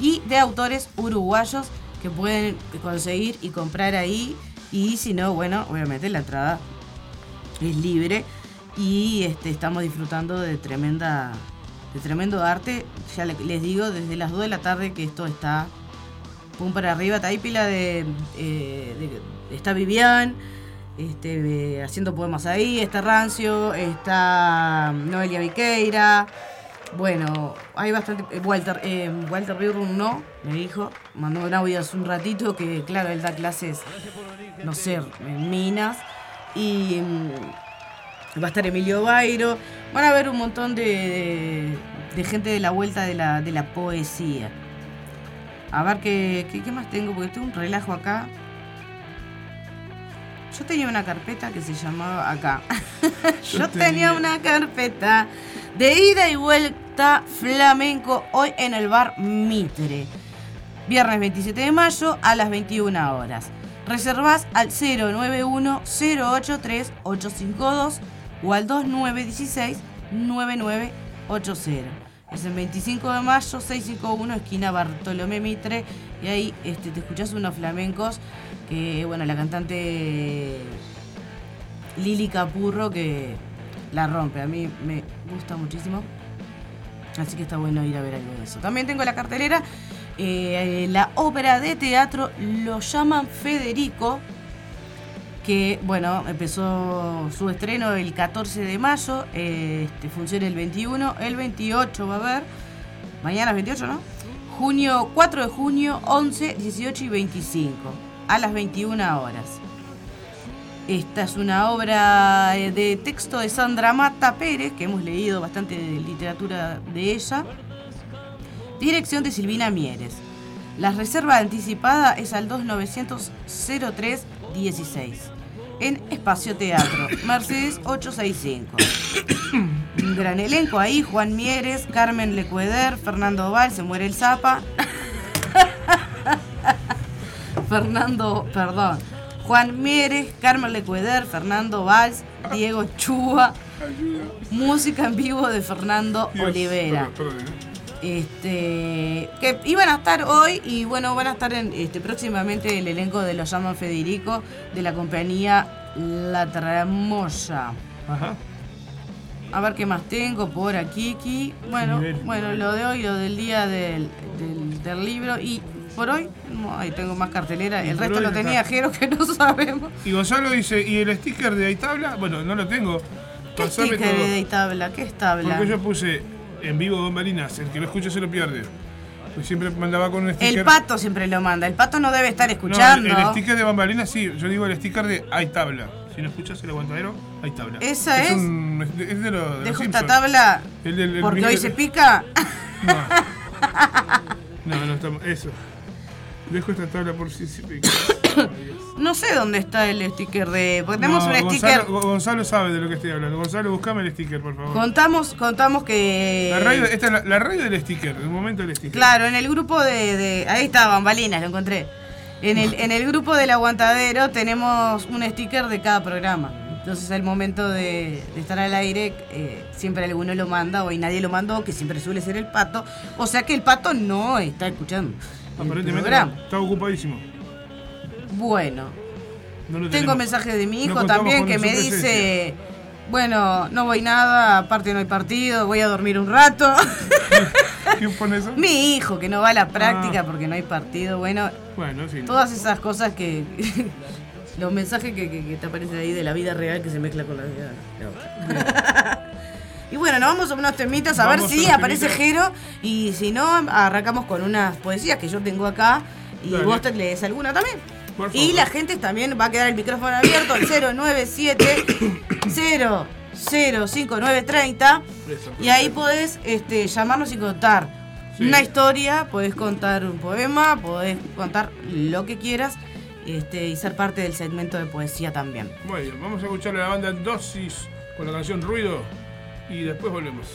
y de autores uruguayos que pueden conseguir y comprar ahí. Y si no, bueno, obviamente la entrada es libre y este, estamos disfrutando de tremenda de tremendo arte. Ya les digo, desde las 2 de la tarde que esto está pum para arriba. Está ahí pila de, eh, está Vivian este, haciendo poemas ahí, está Rancio, está Noelia Viqueira. Bueno, hay bastante. Eh, Walter, eh, Walter no, me dijo. Mandó un audio hace un ratito que, claro, él da clases, no sé, en minas. Y mm, va a estar Emilio Bairo. Van a ver un montón de, de, gente de la vuelta de la, de la poesía. A ver qué, qué, más tengo, porque tengo un relajo acá. Yo tenía una carpeta que se llamaba acá. Yo, tenía una carpeta de ida y vuelta flamenco hoy en el bar Mitre. Viernes 27 de mayo a las 21 horas. Reservas al 091-083-852 o al 2916-9980. Es el 25 de mayo, 651, esquina Bartolomé Mitre. Y ahí este, te escuchas unos flamencos que, bueno, la cantante Lili Capurro que la rompe. A mí me gusta muchísimo. Así que está bueno ir a ver algo de eso. También tengo la cartelera. Eh, la ópera de teatro lo llaman Federico. Que bueno, empezó su estreno el 14 de mayo. este, funciona el 21. El 28 va a haber. Mañana es 28, ¿no? Junio, 4 de junio, 11, 18 y 25. A las 21 horas. Esta es una obra eh, de texto de Sandra Mata Pérez, que hemos leído bastante de literatura de ella. Dirección de Silvina Mieres. La reserva anticipada es al 2900 0316 en Espacio Teatro, Mercedes 865. Un gran elenco ahí, Juan Mieres, Carmen Lecueder, Fernando Val, se muere el Zapa. Fernando, perdón, Juan Mieres, Carmen Lecueder, Fernando Valls, Diego Chua. Música en vivo de Fernando Olivera. ¿eh? Este, que iban a estar hoy y bueno, van a estar en, este, próximamente el elenco de Los Llaman Federico de la compañía La Tramoya. Ajá. A ver qué más tengo por aquí. Bueno, bueno, lo de hoy, lo del día del, del libro y por hoy, no, ahí tengo más cartelera. El resto lo tenía Jero que no sabemos. Y Gonzalo dice, ¿y el sticker de Aitabla? Bueno, no lo tengo. ¿Qué sticker de Aitabla? ¿Qué es tabla? Porque yo puse en vivo Don el que lo escucha se lo pierde. Pues siempre mandaba con un sticker. El pato siempre lo manda. El pato no debe estar escuchando. el, sticker de Bambalinas sí. Yo digo el sticker de Hay tabla. Si no escuchas el aguantadero, hay tabla. ¿Esa es? Es, un, es de, lo, de ¿Dejo esta tabla porque hoy se pica? No. No, no estamos. Eso. Dejo esta tabla por si se pica. No sé dónde está el sticker de. Porque tenemos un sticker. Gonzalo sabe de lo que estoy hablando. Gonzalo, buscame el sticker, por favor. Contamos, contamos que. La radio, esta es la, radio del sticker, el momento del sticker. Claro, en el grupo de. ahí está, bambalinas, lo encontré. En el, en el grupo del aguantadero tenemos un sticker de cada programa. Entonces al momento de, estar al aire, eh, siempre alguno lo manda o y nadie lo mandó, que siempre suele ser el pato. O sea que el pato no está escuchando. Aparentemente está ocupadísimo. Bueno. Tengo mensajes de mi hijo también que me dice, bueno, no voy nada, aparte no hay partido, voy a dormir un rato. ¿Quién pone eso? Mi hijo, que no va a la práctica ah. porque no hay partido. Bueno, bueno sí, todas esas cosas que... los mensajes que, te aparecen ahí de la vida real que se mezcla con la vida. Y bueno, nos vamos a unos temitas a ver si aparece Jero y si no, arrancamos con unas poesías que yo tengo acá y vos te lees alguna también. Y la gente también va a quedar el micrófono abierto al 097 005930 y ahí podés este, llamarnos y contar una historia, podés contar un poema, podés contar lo que quieras este, y ser parte del segmento de poesía también. Bueno, vamos a escuchar a la banda Dosis con la canción Ruido y después volvemos.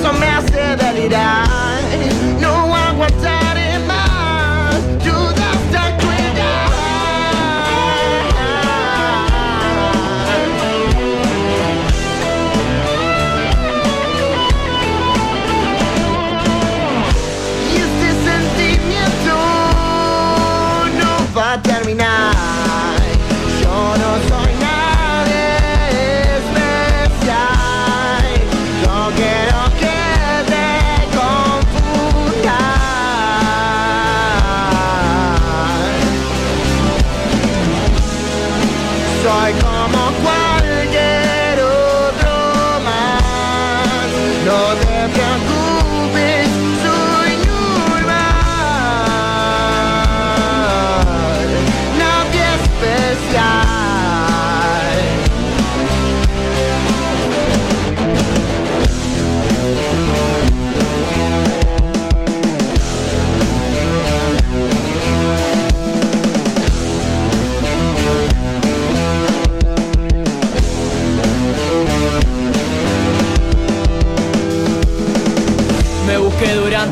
Y eso me hace delirar. No aguantaré más dudas de cuidar. Y este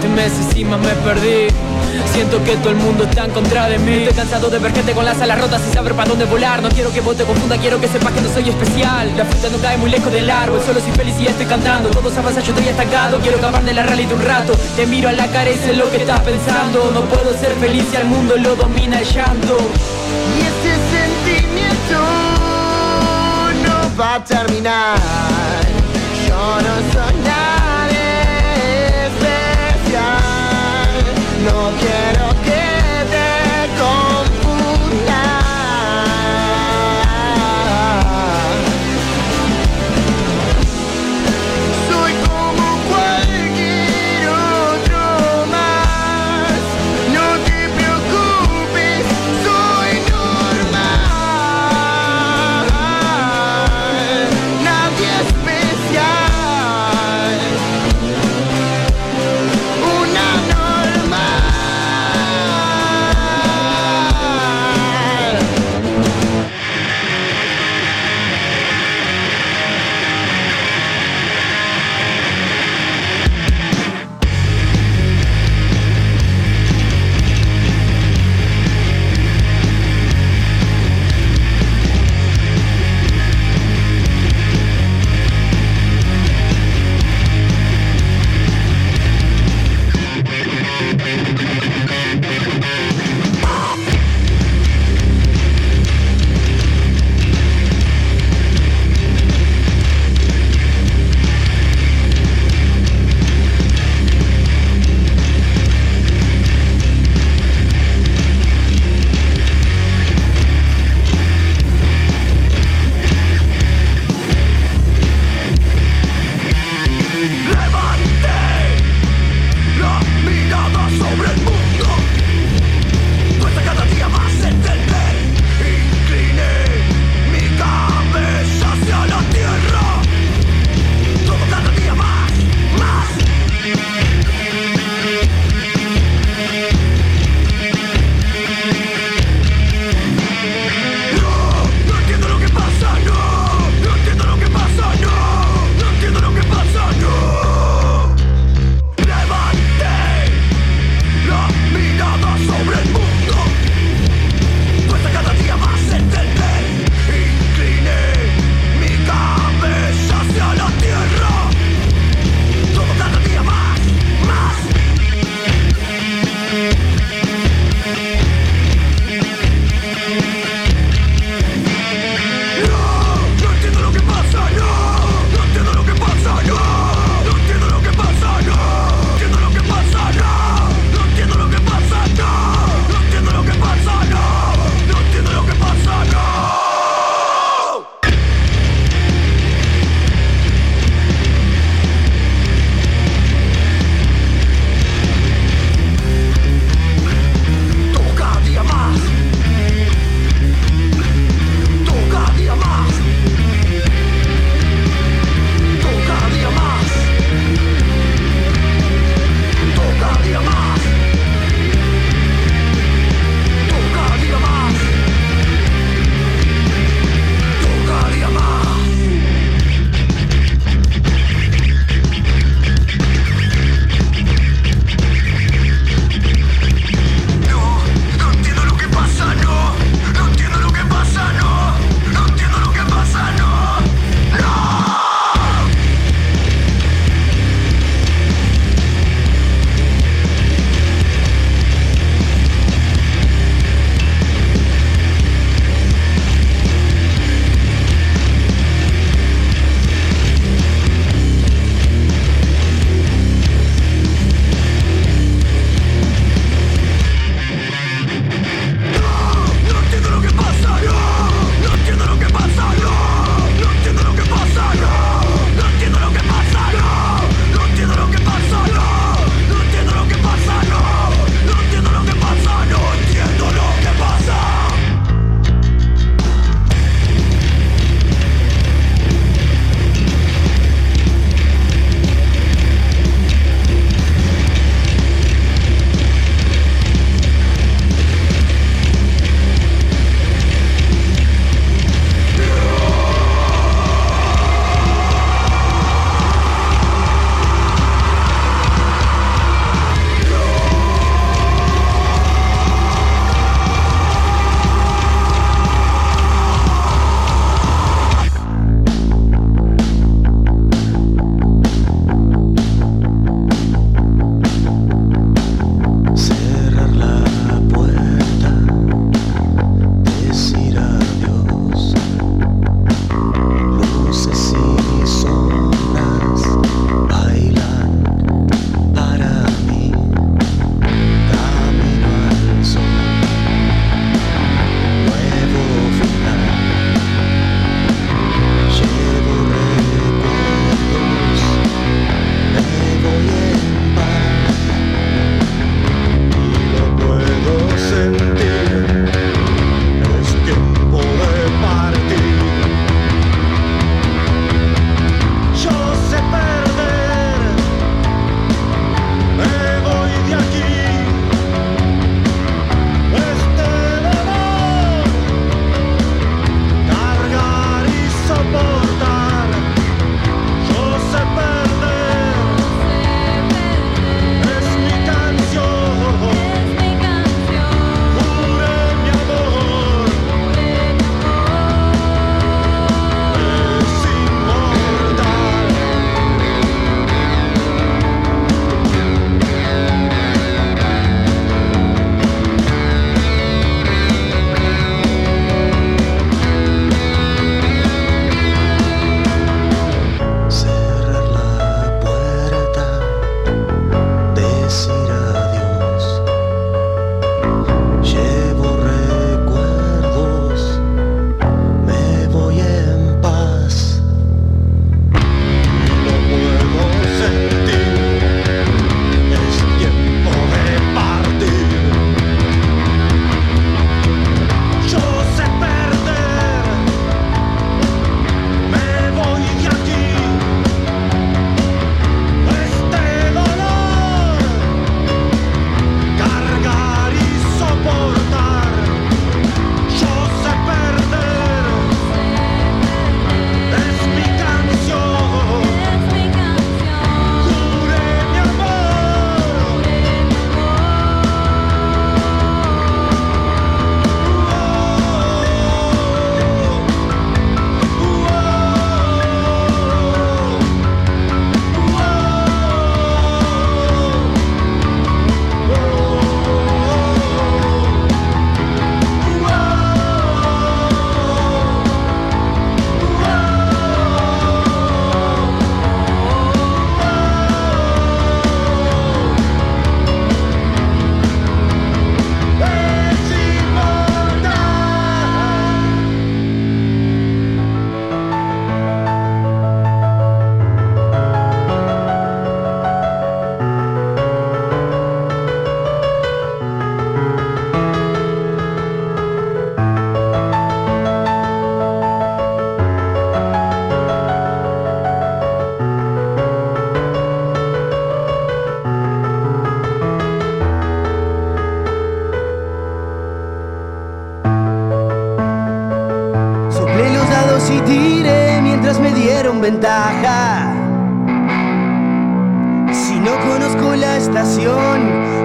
meses y más me perdí. Siento que todo el mundo está en contra de mí. Estoy cansado de ver gente con las alas rotas sin saber para dónde volar. No quiero que vos te confunda, quiero que sepas que no soy especial. La fruta no cae muy lejos del árbol, solo soy feliz y estoy cantando. Todos avanzan, yo estoy estancado, quiero escapar de la realidad un rato. Te miro a la cara y sé lo que estás pensando. No puedo ser feliz si al mundo lo domina el llanto. Y este sentimiento no va a terminar.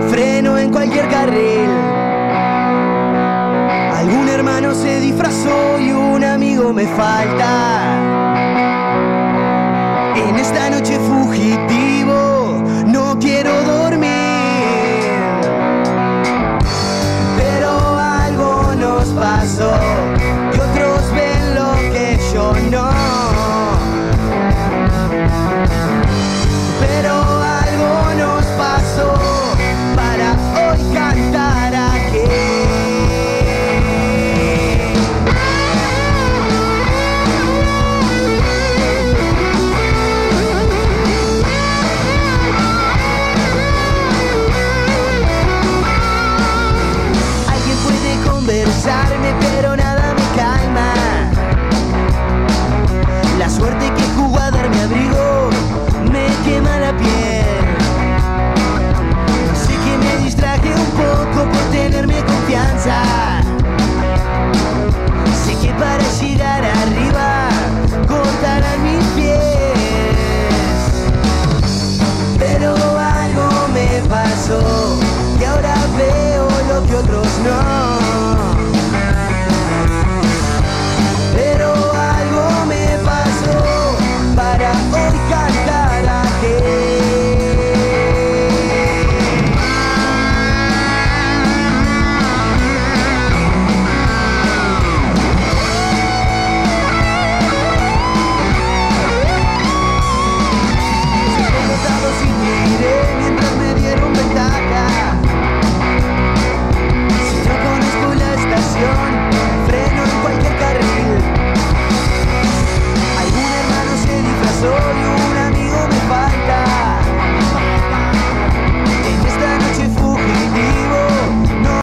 Freno en cualquier carril. Algún hermano se disfrazó y un amigo me falta.